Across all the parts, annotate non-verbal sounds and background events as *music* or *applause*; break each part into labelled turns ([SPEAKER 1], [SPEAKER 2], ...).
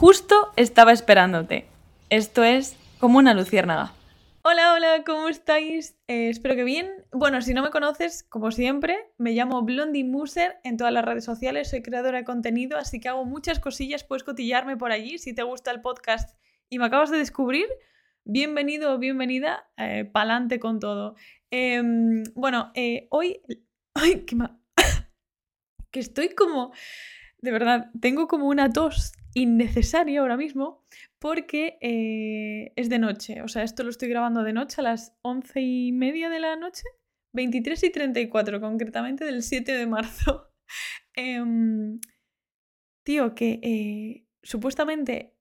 [SPEAKER 1] justo estaba esperándote. Esto es como una luciérnaga. Hola, hola, ¿cómo estáis? Eh, espero que bien. Bueno, si no me conoces, como siempre, me llamo Blondie Muser en todas las redes sociales, soy creadora de contenido, así que hago muchas cosillas, puedes cotillarme por allí si te gusta el podcast y me acabas de descubrir. Bienvenido o bienvenida, eh, pa'lante con todo. Em, bueno, eh, hoy... *laughs* ¡Ay, qué ma... *laughs* que estoy como... De verdad, tengo como una tos innecesaria ahora mismo porque eh, es de noche. O sea, esto lo estoy grabando de noche a las once y media de la noche. 23 y 34, concretamente del 7 de marzo. *laughs* Em, tío, que eh, supuestamente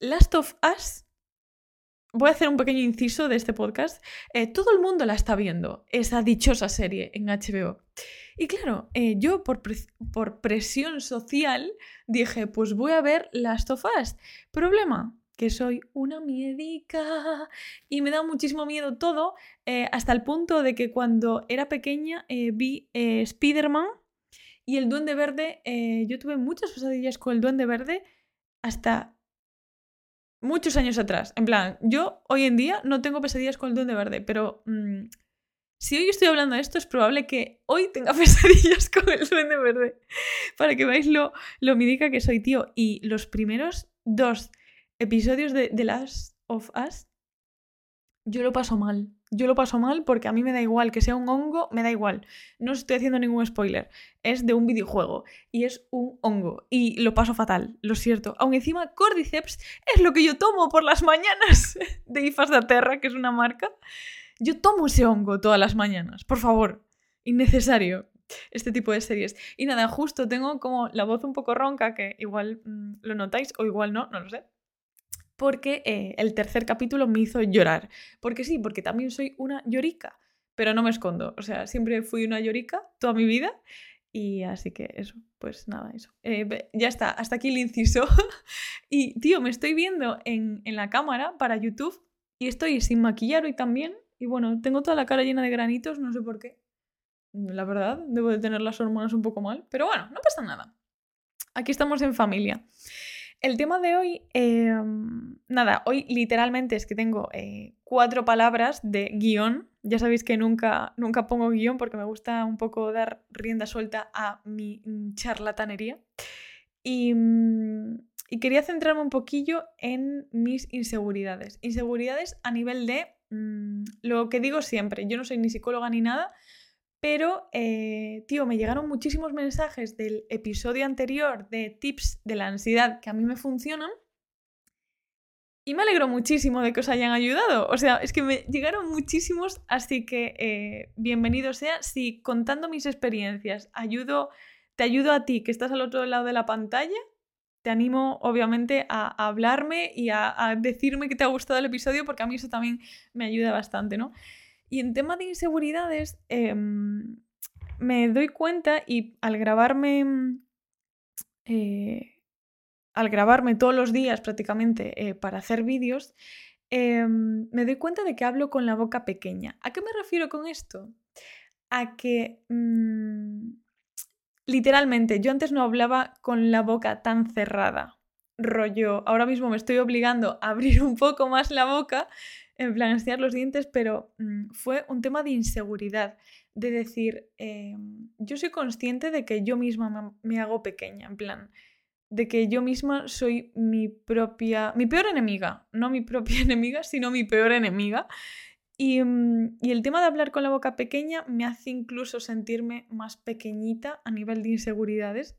[SPEAKER 1] Last of Us voy a hacer un pequeño inciso de este podcast. Eh, todo el mundo la está viendo, esa dichosa serie en HBO. Y claro, eh, yo por, presión social dije, pues voy a ver Last of Us. Problema, que soy una miedica y me da muchísimo miedo todo, eh, hasta el punto de que cuando era pequeña vi Spider-Man y el Duende Verde, yo tuve muchas pesadillas con el Duende Verde hasta muchos años atrás. En plan, yo hoy en día no tengo pesadillas con el duende verde, pero mm, si hoy estoy hablando de esto, es probable que hoy tenga *laughs* pesadillas con el duende verde. Para que veáis lo, lo que soy, tío. Y los primeros dos episodios de The Last of Us, yo lo paso mal yo lo paso mal porque a mí me da igual que sea un hongo, me da igual. No estoy haciendo ningún spoiler. Es de un videojuego y es un hongo y lo paso fatal, lo cierto. Aún encima Cordyceps es lo que yo tomo por las mañanas *laughs* de Ifas de Terra, que es una marca. Yo tomo ese hongo todas las mañanas, por favor. Innecesario este tipo de series. Y nada, justo tengo como la voz un poco ronca, que igual mm, lo notáis o igual no, no lo sé porque eh, el tercer capítulo me hizo llorar. Porque sí, porque también soy una llorica, pero no me escondo. O sea, siempre fui una llorica toda mi vida. Y así que eso, pues nada, eso. Eh, ya está, hasta aquí el inciso. *laughs* y tío, me estoy viendo en, en la cámara para YouTube y estoy sin maquillar hoy también. Y bueno, tengo toda la cara llena de granitos, no sé por qué. La verdad, debo de tener las hormonas un poco mal. Pero bueno, no pasa nada. Aquí estamos en familia. El tema de hoy, em, nada, hoy literalmente es que tengo eh, cuatro palabras de guion. Ya sabéis que nunca, nunca pongo guion porque me gusta un poco dar rienda suelta a mi mm, charlatanería. Y, mm, y quería centrarme un poquillo en mis inseguridades. Inseguridades a nivel de mm, lo que digo siempre. Yo no soy ni psicóloga ni nada, pero, eh, tío, me llegaron muchísimos mensajes del episodio anterior de tips de la ansiedad que a mí me funcionan. Y me alegro muchísimo de que os hayan ayudado. O sea, es que me llegaron muchísimos, así que eh, bienvenido sea. Si contando mis experiencias ayudo, te ayudo a ti que estás al otro lado de la pantalla, te animo obviamente a, hablarme y a, a, decirme que te ha gustado el episodio porque a mí eso también me ayuda bastante, ¿no? Y en tema de inseguridades, em, me doy cuenta y al grabarme, eh, al grabarme todos los días prácticamente eh, para hacer vídeos, em, me doy cuenta de que hablo con la boca pequeña. ¿A qué me refiero con esto? A que mm, literalmente yo antes no hablaba con la boca tan cerrada. Rollo, ahora mismo me estoy obligando a abrir un poco más la boca en plan enseñar los dientes, pero mm, fue un tema de inseguridad, de decir, em, yo soy consciente de que yo misma me, hago pequeña, en plan, de que yo misma soy mi propia, mi peor enemiga, no mi *laughs* propia enemiga, sino mi peor enemiga. Y, mm, y, el tema de hablar con la boca pequeña me hace incluso sentirme más pequeñita a nivel de inseguridades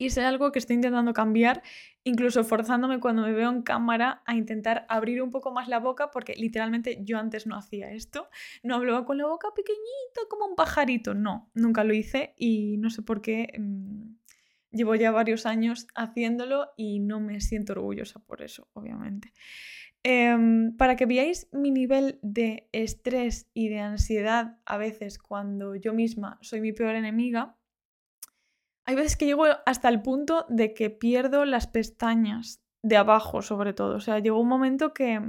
[SPEAKER 1] y es algo que estoy intentando cambiar, incluso forzándome cuando me veo en cámara a intentar abrir un poco más la boca, porque literalmente yo antes no hacía esto. No hablaba con la boca pequeñita como un pajarito, no, nunca lo hice y no sé por qué. Mm, llevo ya varios años haciéndolo y no me siento orgullosa por eso, obviamente. Em, para que veáis mi nivel de estrés y de ansiedad a veces cuando yo misma soy mi peor enemiga, hay veces que llego hasta el punto de que pierdo las pestañas de abajo, sobre todo. O sea, llegó un momento que,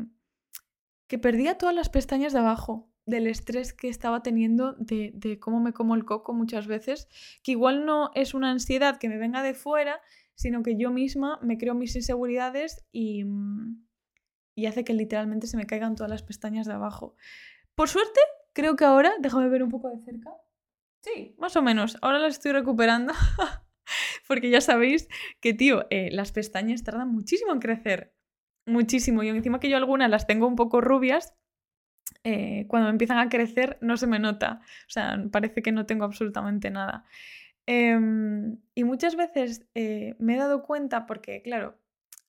[SPEAKER 1] que perdía todas las pestañas de abajo. del estrés que estaba teniendo de, de, cómo me como el coco muchas veces, que igual no es una ansiedad que me venga de fuera, sino que yo misma me creo mis inseguridades y, y hace que literalmente se me caigan todas las pestañas de abajo. Por suerte, creo que ahora, déjame ver un poco de cerca. Sí, más o menos. Ahora las estoy recuperando. *laughs* Porque ya sabéis que, tío, eh, las pestañas tardan muchísimo en crecer. Muchísimo. Y encima que yo algunas las tengo un poco rubias, eh, cuando empiezan a crecer no se me nota. O sea, parece que no tengo absolutamente nada. Em, y muchas veces eh, me he dado cuenta porque, claro,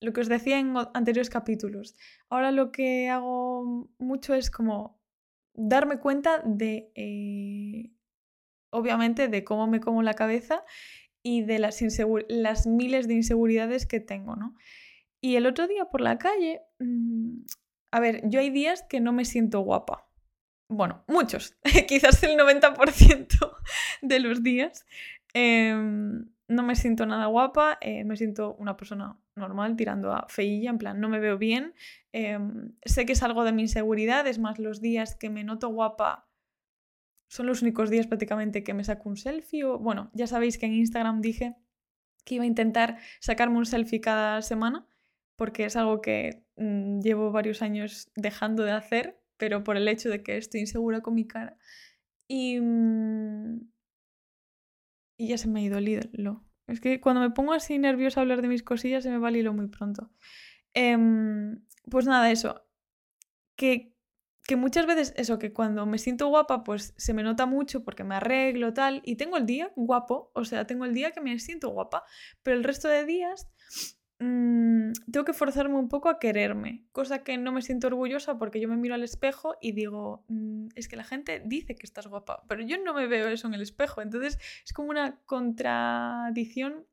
[SPEAKER 1] lo que os decía en anteriores capítulos, ahora lo que hago mucho es como darme cuenta de, obviamente, de cómo me como la cabeza y de las, miles de inseguridades que tengo, ¿no? Y el otro día por la calle, mm, a ver, yo hay días que no me siento guapa. Bueno, muchos, *laughs* quizás el 90% *laughs* de los días. Em, no me siento nada guapa, eh, me siento una persona normal tirando a feilla, en plan, no me veo bien. Em, sé que es algo de mi inseguridad, es más, los días que me noto guapa son los únicos días prácticamente que me saco un selfie. O, bueno, ya sabéis que en Instagram dije que iba a intentar sacarme un selfie cada semana, porque es algo que mm, llevo varios años dejando de hacer, pero por el hecho de que estoy insegura con mi cara. Y, mm, y ya se me ha ido el hilo. Es que cuando me pongo así nerviosa a hablar de mis cosillas se me va el hilo muy pronto. Em, pues nada, eso. Que muchas veces eso, que cuando me siento guapa, pues se me nota mucho porque me arreglo tal y tengo el día guapo, o sea, tengo el día que me siento guapa, pero el resto de días mmm, tengo que forzarme un poco a quererme, cosa que no me siento orgullosa porque yo me miro al espejo y digo, mmm, es que la gente dice que estás guapa, pero yo no me veo eso en el espejo, entonces es como una contradicción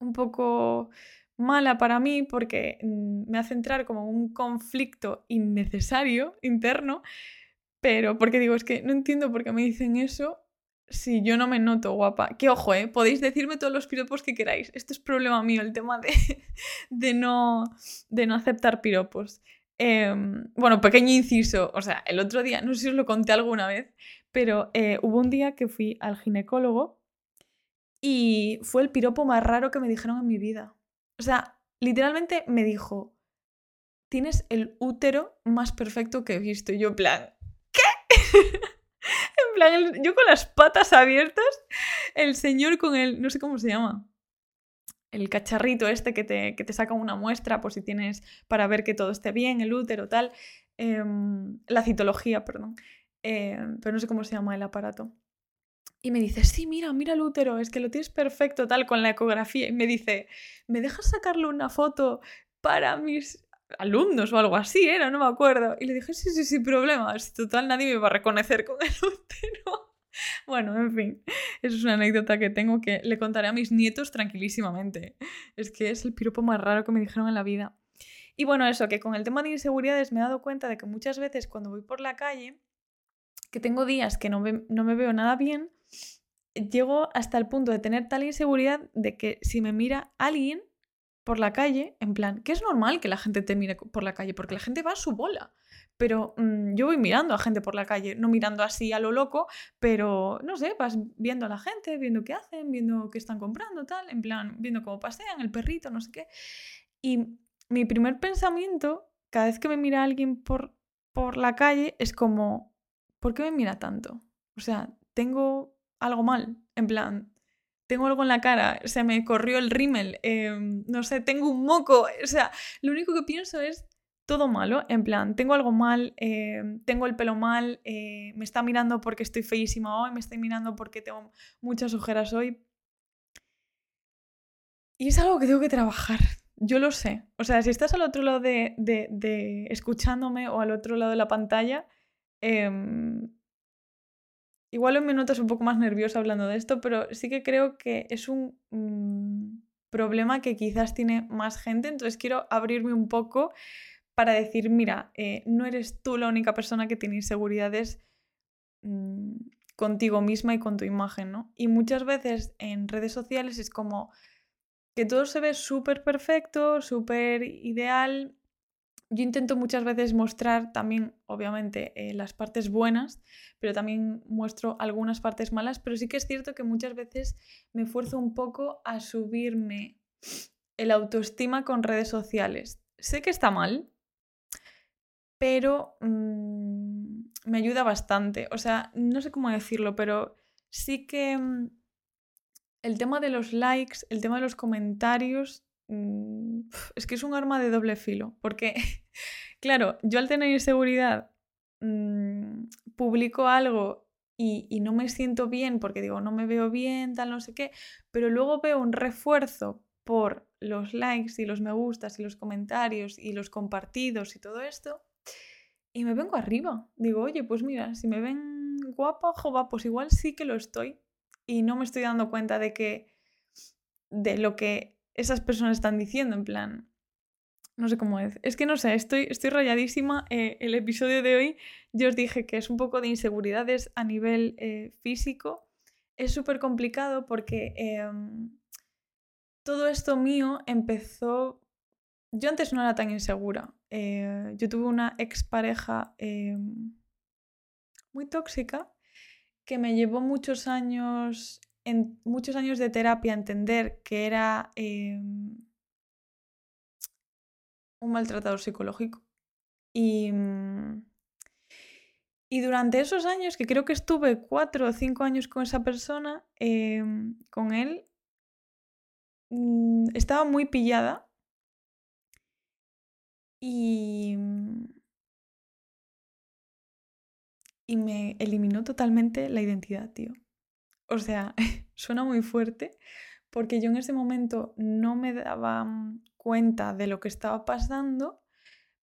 [SPEAKER 1] un poco mala para mí porque mm, me hace entrar como un conflicto innecesario interno, pero porque digo, es que no entiendo por qué me dicen eso si yo no me noto guapa. Que ojo, ¿eh? podéis decirme todos los piropos que queráis. Esto es problema mío, el tema de, *laughs* de, no, de no aceptar piropos. Em, bueno, pequeño inciso, o sea, el otro día, no sé si os lo conté alguna vez, pero eh, hubo un día que fui al ginecólogo y fue el piropo más raro que me dijeron en mi vida. O sea, literalmente me dijo, tienes el útero más perfecto que he visto. Y yo, en plan, ¿qué? *laughs* en plan, yo con las patas abiertas, el señor con el, no sé cómo se llama, el cacharrito este que te, que te saca una muestra por si tienes, para ver que todo esté bien, el útero, tal, em, la citología, perdón, em, pero no sé cómo se llama el aparato. Y me dice, sí, mira, mira el útero, es que lo tienes perfecto, tal, con la ecografía. Y me dice, ¿me dejas sacarle una foto para mis alumnos o algo así era? No me acuerdo. Y le dije, sí, sí, sin problemas. Total, nadie me va a reconocer con el *laughs* útero. Bueno, en fin, eso es una anécdota que tengo que le contaré a mis nietos tranquilísimamente. Es que es el piropo más raro que me dijeron en la vida. Y bueno, eso, que con el tema de inseguridades me he dado cuenta de que muchas veces cuando voy por la calle, que tengo días que no, no me veo nada bien, llego hasta el punto de tener tal inseguridad de que si me mira alguien por la calle, en plan, que es normal que la gente te mire por la calle, porque la gente va a su bola. Pero mm, yo voy mirando a gente por la calle, no mirando así a lo loco, pero no sé, vas viendo a la gente, viendo qué hacen, viendo qué están comprando, tal, en plan, viendo cómo pasean, el perrito, no sé qué. Y mi primer pensamiento, cada vez que me mira alguien por, por la calle, es como, ¿por qué me mira tanto? O sea, tengo algo mal, en plan, tengo algo en la cara, se me corrió el rímel, em, no sé, tengo un moco, o sea, lo único que pienso es todo malo, en plan, tengo algo mal, em, tengo el pelo mal, eh, me está mirando porque estoy feísima hoy, me está mirando porque tengo muchas ojeras hoy. Y es algo que tengo que trabajar, yo lo sé. O sea, si estás al otro lado de, de, escuchándome o al otro lado de la pantalla, em, Igual me notas un poco más nerviosa hablando de esto, pero sí que creo que es un mm, problema que quizás tiene más gente, entonces quiero abrirme un poco para decir, mira, eh, no eres tú la única persona que tiene inseguridades mm, contigo misma y con tu imagen, ¿no? Y muchas veces en redes sociales es como que todo se ve súper perfecto, súper ideal yo intento muchas veces mostrar también, obviamente, eh, las partes buenas, pero también muestro algunas partes malas, pero sí que es cierto que muchas veces me esfuerzo un poco a subirme el autoestima con redes sociales. Sé que está mal, pero mm, me ayuda bastante. O sea, no sé cómo decirlo, pero sí que mm, el tema de los likes, el tema de los comentarios, es que es un arma de doble filo, porque, *laughs* claro, yo al tener inseguridad publico algo y, y, no me siento bien porque digo, no me veo bien, tal, no sé qué, pero luego veo un refuerzo por los likes y los me gustas y los comentarios y los compartidos y todo esto, y me vengo arriba. Digo, oye, pues mira, si me ven guapa, jova, pues igual sí que lo estoy. Y no me estoy dando cuenta de que. de lo que esas personas están diciendo, en plan. No sé cómo es. Es que no sé, estoy, estoy rayadísima. Eh, el episodio de hoy yo os dije que es un poco de inseguridades a nivel eh, físico. Es súper complicado porque em, todo esto mío empezó yo antes no era tan insegura. Eh, yo tuve una expareja eh, muy tóxica que me llevó muchos años, en, muchos años de terapia entender que era eh, un maltratador psicológico. Y, y, durante esos años, que creo que estuve cuatro o cinco años con esa persona, con él, mm, estaba muy pillada y, mm, y me eliminó totalmente la identidad, tío. *laughs* O sea, *laughs* suena muy fuerte porque yo en ese momento no me daba mm, cuenta de lo que estaba pasando,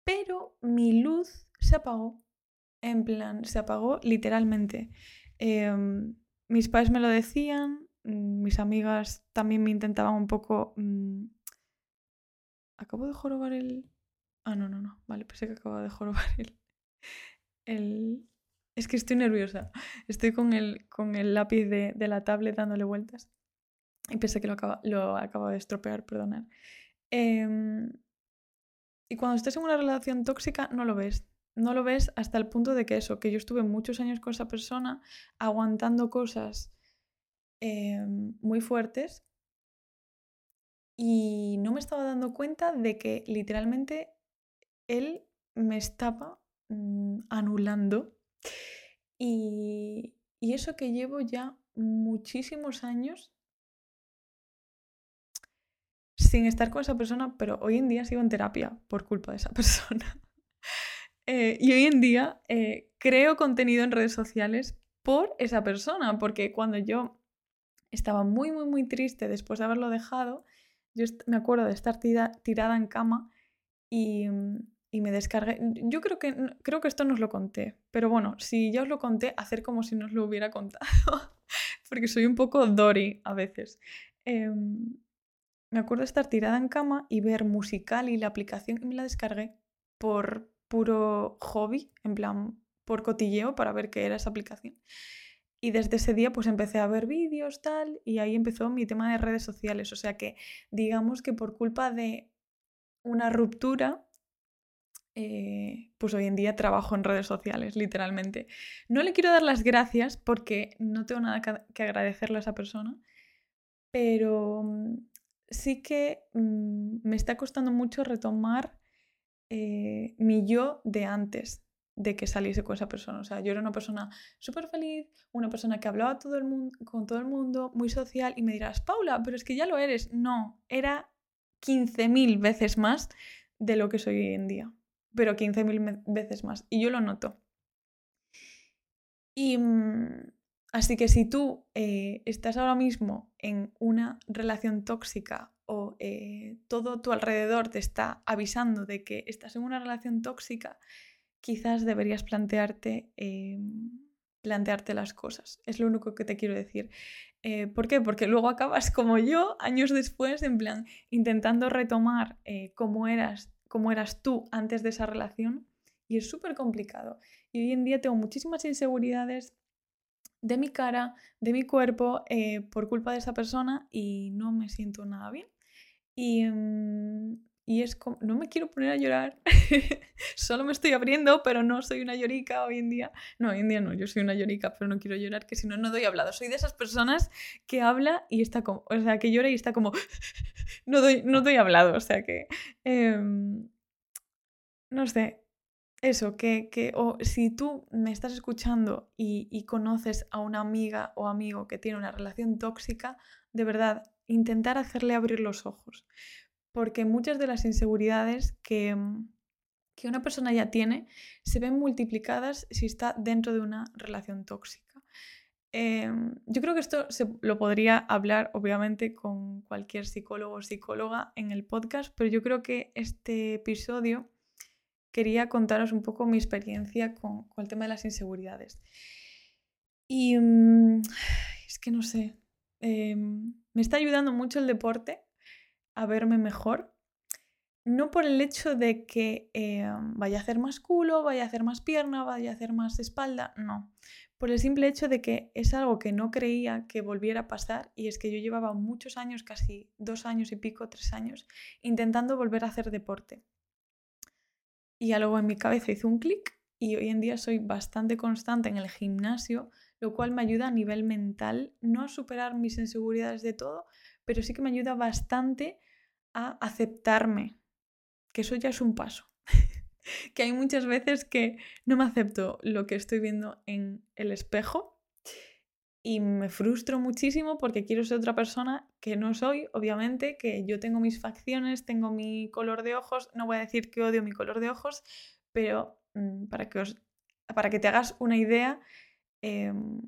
[SPEAKER 1] pero mi luz se apagó. En plan, se apagó literalmente. Em, mis padres me lo decían, mm, mis amigas también me intentaban un poco... Acabo de jorobar el, Ah, no, no, no. Vale, pensé que acaba de jorobar *laughs* el, el... Es que estoy nerviosa. Estoy con el, con el lápiz de, la tablet dándole vueltas. Y pensé que lo acaba, lo acaba de estropear, perdonad. Em, y cuando estás en una relación tóxica, no lo ves. No lo ves hasta el punto de que eso, que yo estuve muchos años con esa persona aguantando cosas em, muy fuertes y no me estaba dando cuenta de que literalmente él me estaba mm, anulando. Y, eso que llevo ya muchísimos años sin estar con esa persona, pero hoy en día sigo en terapia por culpa de esa *laughs* persona. Eh, y hoy en día eh, creo contenido en redes sociales por esa persona, porque cuando yo estaba muy, muy, muy triste después de haberlo dejado, yo me acuerdo de estar tirada en cama y, mm, y me descargué. Yo creo que, creo que esto no os lo conté, pero bueno, si ya os lo conté, hacer como si no os lo hubiera contado, *laughs* porque soy un poco Dory a veces. Em, me acuerdo estar tirada en cama y ver musical y la aplicación y me la descargué por puro hobby, en plan por cotilleo para ver qué era esa aplicación. Y desde ese día pues empecé a ver vídeos tal y ahí empezó mi tema de redes sociales. O sea que digamos que por culpa de una ruptura eh, pues hoy en día trabajo en redes sociales, literalmente. No le quiero dar las gracias porque no tengo nada que agradecerle a esa persona, pero mm, sí que mm, me está costando mucho retomar eh, mi yo de antes de que saliese con esa persona. O sea, yo era una persona súper feliz, una persona que hablaba todo el mundo, con todo el mundo, muy social, y me dirás, Paula, pero es que ya lo eres. No, era 15.000 veces más de lo que soy hoy en día pero 15.000 veces más. Y yo lo noto. Y mm, así que si tú eh, estás ahora mismo en una relación tóxica o eh, todo tu alrededor te está avisando de que estás en una relación tóxica, quizás deberías plantearte, em, plantearte las cosas. Es lo único que te quiero decir. Eh, ¿Por qué? Porque luego acabas como yo, años después, en plan, intentando retomar cómo eras cómo eras tú antes de esa relación y es súper complicado. Y hoy en día tengo muchísimas inseguridades de mi cara, de mi cuerpo, eh, por culpa de esa persona y no me siento nada bien. Y, mm, y es como, no me quiero poner a llorar, *laughs* solo me estoy abriendo, pero no soy una llorica hoy en día. No, hoy en día no, yo soy una llorica, pero no quiero llorar, que si no, no doy hablado. Soy de esas personas que habla y está como, o sea, que llora y está como, *laughs* no doy, no doy hablado, o sea que, em, no sé, eso, que, que o si tú me estás escuchando y, y conoces a una amiga o amigo que tiene una relación tóxica, de verdad, intentar hacerle abrir los ojos porque muchas de las inseguridades que, mm, que una persona ya tiene se ven multiplicadas si está dentro de una relación tóxica. Em, yo creo que esto se lo podría hablar obviamente con cualquier psicólogo o psicóloga en el podcast, pero yo creo que este episodio quería contaros un poco mi experiencia con, el tema de las inseguridades. Y mm, *sighs* es que no sé, em, me está ayudando mucho el deporte a verme mejor. No por el hecho de que eh, vaya a hacer más culo, vaya a hacer más pierna, vaya a hacer más espalda, no. Por el simple hecho de que es algo que no creía que volviera a pasar y es que yo llevaba muchos años, casi dos años y pico, tres años, intentando volver a hacer deporte. Y ya luego en mi cabeza hizo un clic y hoy en día soy bastante constante en el gimnasio, lo cual me ayuda a nivel mental, no a superar mis inseguridades de todo, pero sí que me ayuda bastante a aceptarme, que eso ya es un paso. *laughs* que hay muchas veces que no me acepto lo que estoy viendo en el espejo y me frustro muchísimo porque quiero ser otra persona que no soy, obviamente, que yo tengo mis facciones, tengo mi color de ojos, no voy a decir que odio mi color de ojos, pero mm, para, que os, para que te hagas una idea, em,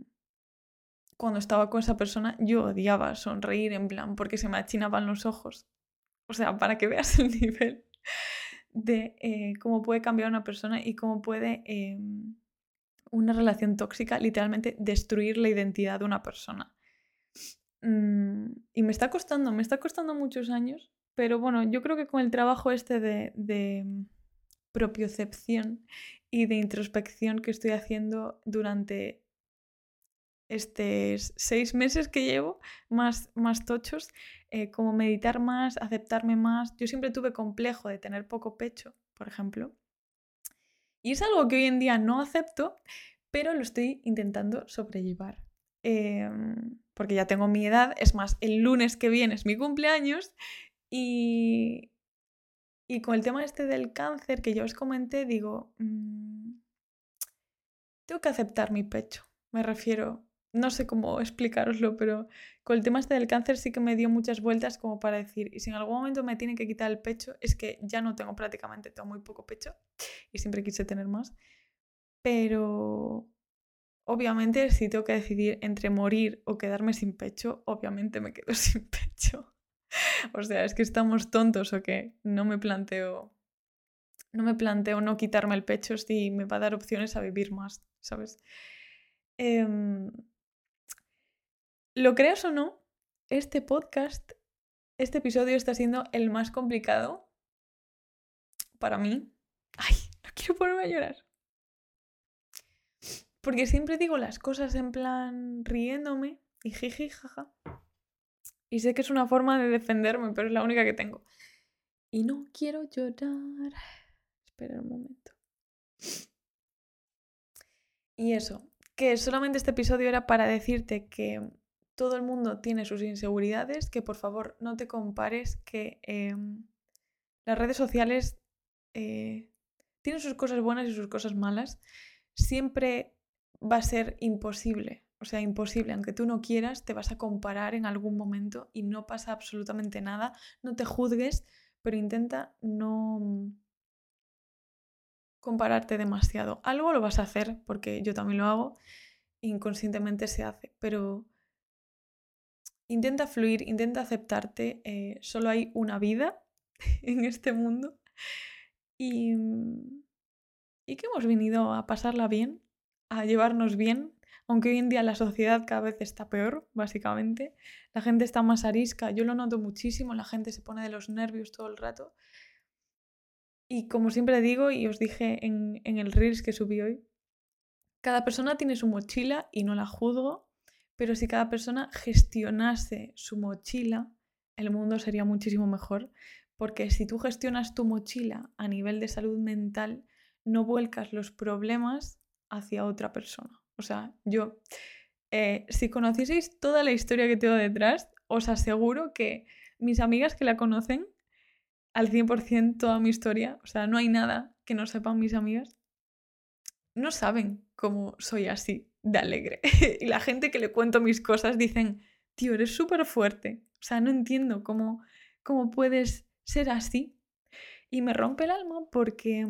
[SPEAKER 1] cuando estaba con esa persona yo odiaba sonreír en plan porque se me achinaban los ojos. O sea, para que veas *laughs* el nivel de eh, cómo puede cambiar una persona y cómo puede em, una relación tóxica literalmente destruir la identidad de una persona. Mm, y me está costando, me está costando muchos años, pero bueno, yo creo que con el trabajo este de, de propiocepción y de introspección que estoy haciendo durante estos seis meses que llevo más, más tochos, eh, como meditar más, aceptarme más. Yo siempre tuve complejo de tener poco pecho, por ejemplo. Y es algo que hoy en día no acepto, pero lo estoy intentando sobrellevar. Em, porque ya tengo mi edad, es más, el lunes que viene es mi cumpleaños y, y con el tema este del cáncer que yo os comenté, digo, mm, tengo que aceptar mi pecho. Me refiero, no sé cómo *laughs* explicaroslo, pero con el tema este del cáncer sí que me dio muchas vueltas como para decir, y si en algún momento me tienen que quitar el pecho, es que ya no tengo prácticamente, tengo muy poco pecho *laughs* y siempre quise tener más, pero obviamente si tengo que decidir entre morir o quedarme sin pecho, obviamente me quedo *laughs* sin pecho. o sea, es que estamos tontos o que no me planteo no me planteo no quitarme el pecho si me va a dar opciones a vivir más, ¿sabes? Em, lo creas o no, este podcast, este episodio está siendo el más complicado para mí. Ay, no quiero ponerme a llorar. Porque siempre digo las cosas en plan riéndome y jiji, jaja. Y sé que es una forma de defenderme, pero es la única que tengo. Y no quiero llorar. Espera un momento. Y eso, que solamente este episodio era para decirte que todo el mundo tiene sus inseguridades, que por favor no te compares, que em, las redes sociales eh, tienen sus cosas buenas y sus cosas malas. Siempre va a ser imposible, o sea, imposible, aunque tú no quieras, te vas a comparar en algún momento y no pasa absolutamente nada. No te juzgues, pero intenta no compararte demasiado. Algo lo vas a hacer, porque yo también lo hago, inconscientemente se hace, pero intenta fluir, intenta aceptarte. Eh, solo hay una vida *laughs* en este mundo y, mm, y que hemos venido a pasarla bien, a llevarnos bien, aunque hoy en día la sociedad cada vez está peor, básicamente. La gente está más arisca, yo lo noto muchísimo, la gente se pone de los nervios todo el rato. Y como siempre digo, y os dije en, en el Reels que subí hoy, cada persona tiene su mochila y no la juzgo, pero si cada persona gestionase su mochila, el mundo sería muchísimo mejor, Porque si tú gestionas tu mochila a nivel de salud mental, no vuelcas los problemas hacia otra persona. O sea, yo, eh, si conocieseis toda la historia que tengo detrás, os aseguro que mis amigas que la conocen al 100% toda mi historia, o sea, no hay nada que no sepan mis amigas, no saben cómo soy así de alegre. *laughs* y la gente que le cuento mis cosas dicen, tío, eres súper fuerte. O sea, no entiendo cómo, cómo puedes ser así. Y me rompe el alma porque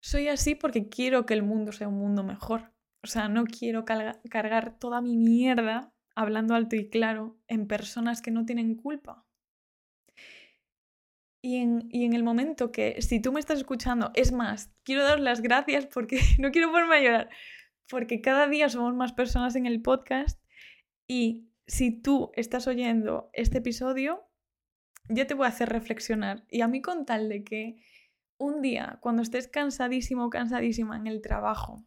[SPEAKER 1] soy así porque quiero que el mundo sea un mundo mejor. O sea, no quiero cargar toda mi mierda, hablando alto y claro, en personas que no tienen culpa. Y en, y en, el momento que, si tú me estás escuchando, es más, quiero dar las gracias porque *laughs* no quiero ponerme a llorar, porque cada día somos más personas en el podcast y si tú estás oyendo este episodio, ya te voy a hacer reflexionar. Y a mí con tal de que un día, cuando estés cansadísimo o cansadísima en el trabajo,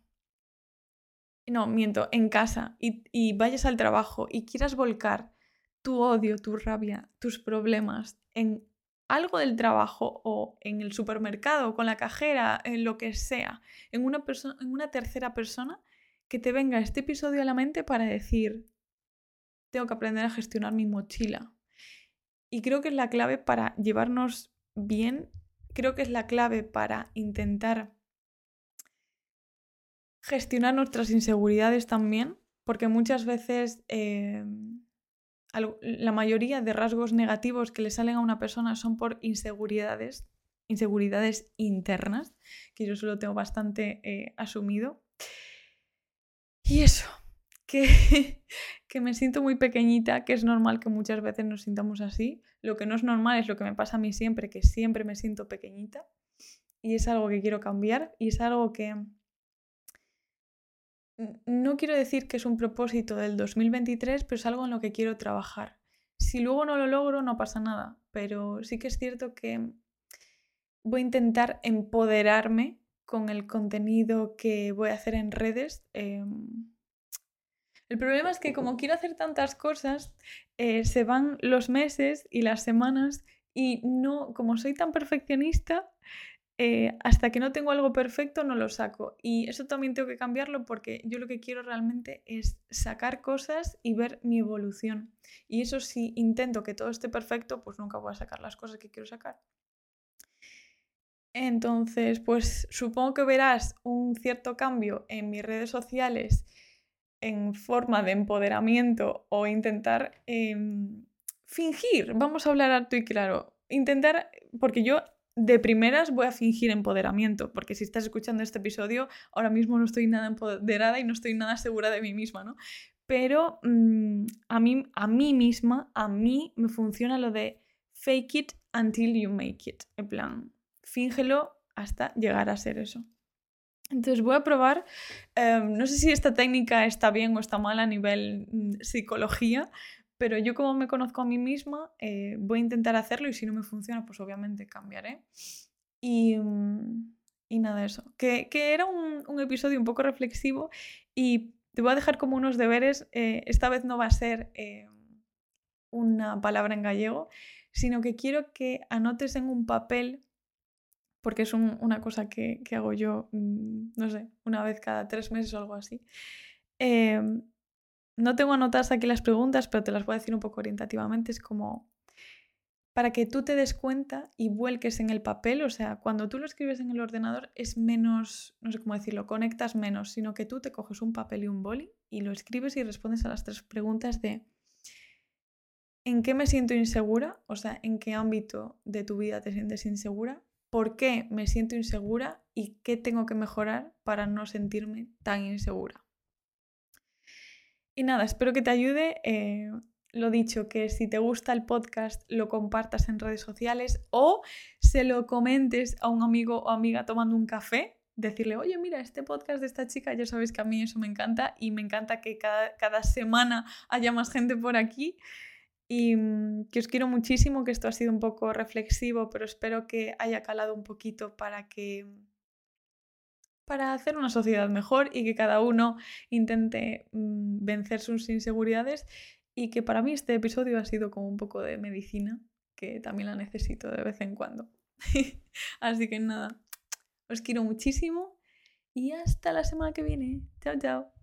[SPEAKER 1] no, miento, en casa, y, y vayas al trabajo y quieras volcar tu odio, tu rabia, tus problemas en algo del trabajo o en el supermercado, con la cajera, en lo que sea, en una, en una tercera persona, que te venga este episodio a la mente para decir, tengo que aprender a gestionar mi mochila. Y creo que es la clave para llevarnos bien creo que es la clave para intentar gestionar nuestras inseguridades también, porque muchas veces eh, la mayoría de rasgos negativos que le salen a una persona son por inseguridades, inseguridades internas, que yo solo tengo bastante eh, asumido. Y eso, que, *laughs* que me siento muy pequeñita, que es normal que muchas veces nos sintamos así. Lo que no es normal es lo que me pasa a mí siempre, que siempre me siento pequeñita. Y es algo que quiero cambiar y es algo que no quiero decir que es un propósito del 2023, pero es algo en lo que quiero trabajar. Si luego no lo logro, no pasa nada, pero sí que es cierto que voy a intentar empoderarme con el contenido que voy a hacer en redes. Em, el problema es que como quiero hacer tantas cosas, eh, se van los meses y las semanas y no, como soy tan perfeccionista, eh, hasta que no tengo algo perfecto no lo saco. Y eso también tengo que cambiarlo porque yo lo que quiero realmente es sacar cosas y ver mi evolución. Y eso si intento que todo esté perfecto, pues nunca voy a sacar las cosas que quiero sacar. Entonces, pues supongo que verás un cierto cambio en mis redes sociales en forma de empoderamiento o intentar em, fingir, vamos a hablar alto y claro, intentar, porque yo de primeras voy a fingir empoderamiento, porque si estás escuchando este episodio, ahora mismo no estoy nada empoderada y no estoy nada segura de mí misma, ¿no? Pero mm, a, mí, a mí misma, a mí me funciona lo de fake it until you make it, en plan, fíngelo hasta llegar a ser eso. Entonces voy a probar, em, no sé si esta técnica está bien o está mal a nivel mm, psicología, pero yo como me conozco a mí misma, eh, voy a intentar hacerlo y si no me funciona, pues obviamente cambiaré. Y, mm, y nada, eso. Que, que era un, un, episodio un poco reflexivo y te voy a dejar como unos deberes. Eh, esta vez no va a ser eh, una palabra en gallego, sino que quiero que anotes en un papel porque es una cosa que, hago yo, mm, no sé, una vez cada tres meses o algo así. No tengo anotadas aquí las preguntas, pero te las voy a decir un poco orientativamente. Es como para que tú te des cuenta y vuelques en el papel, o sea, cuando tú lo escribes en el ordenador es menos, no sé cómo decirlo, conectas menos, sino que tú te coges un papel y un boli y lo escribes y respondes a las tres preguntas de ¿en qué me siento insegura? O sea, ¿en qué ámbito de tu vida te sientes insegura? por qué me siento insegura y qué tengo que mejorar para no sentirme tan insegura. Y nada, espero que te ayude. Eh, lo dicho, que si te gusta el podcast lo compartas en redes sociales o se lo comentes a un amigo o amiga tomando un café. Decirle, oye, mira, este podcast de esta chica, ya sabes que a mí eso me encanta y me encanta que cada, cada semana haya más gente por aquí. Y mm, que os quiero muchísimo, que esto ha sido un poco reflexivo, pero espero que haya calado un poquito para que para hacer una sociedad mejor y que cada uno intente mm, vencer sus inseguridades y que para mí este episodio ha sido como un poco de medicina que también la necesito de vez en cuando. *laughs* Así que nada, os quiero muchísimo y hasta la semana que viene. Chao, chao.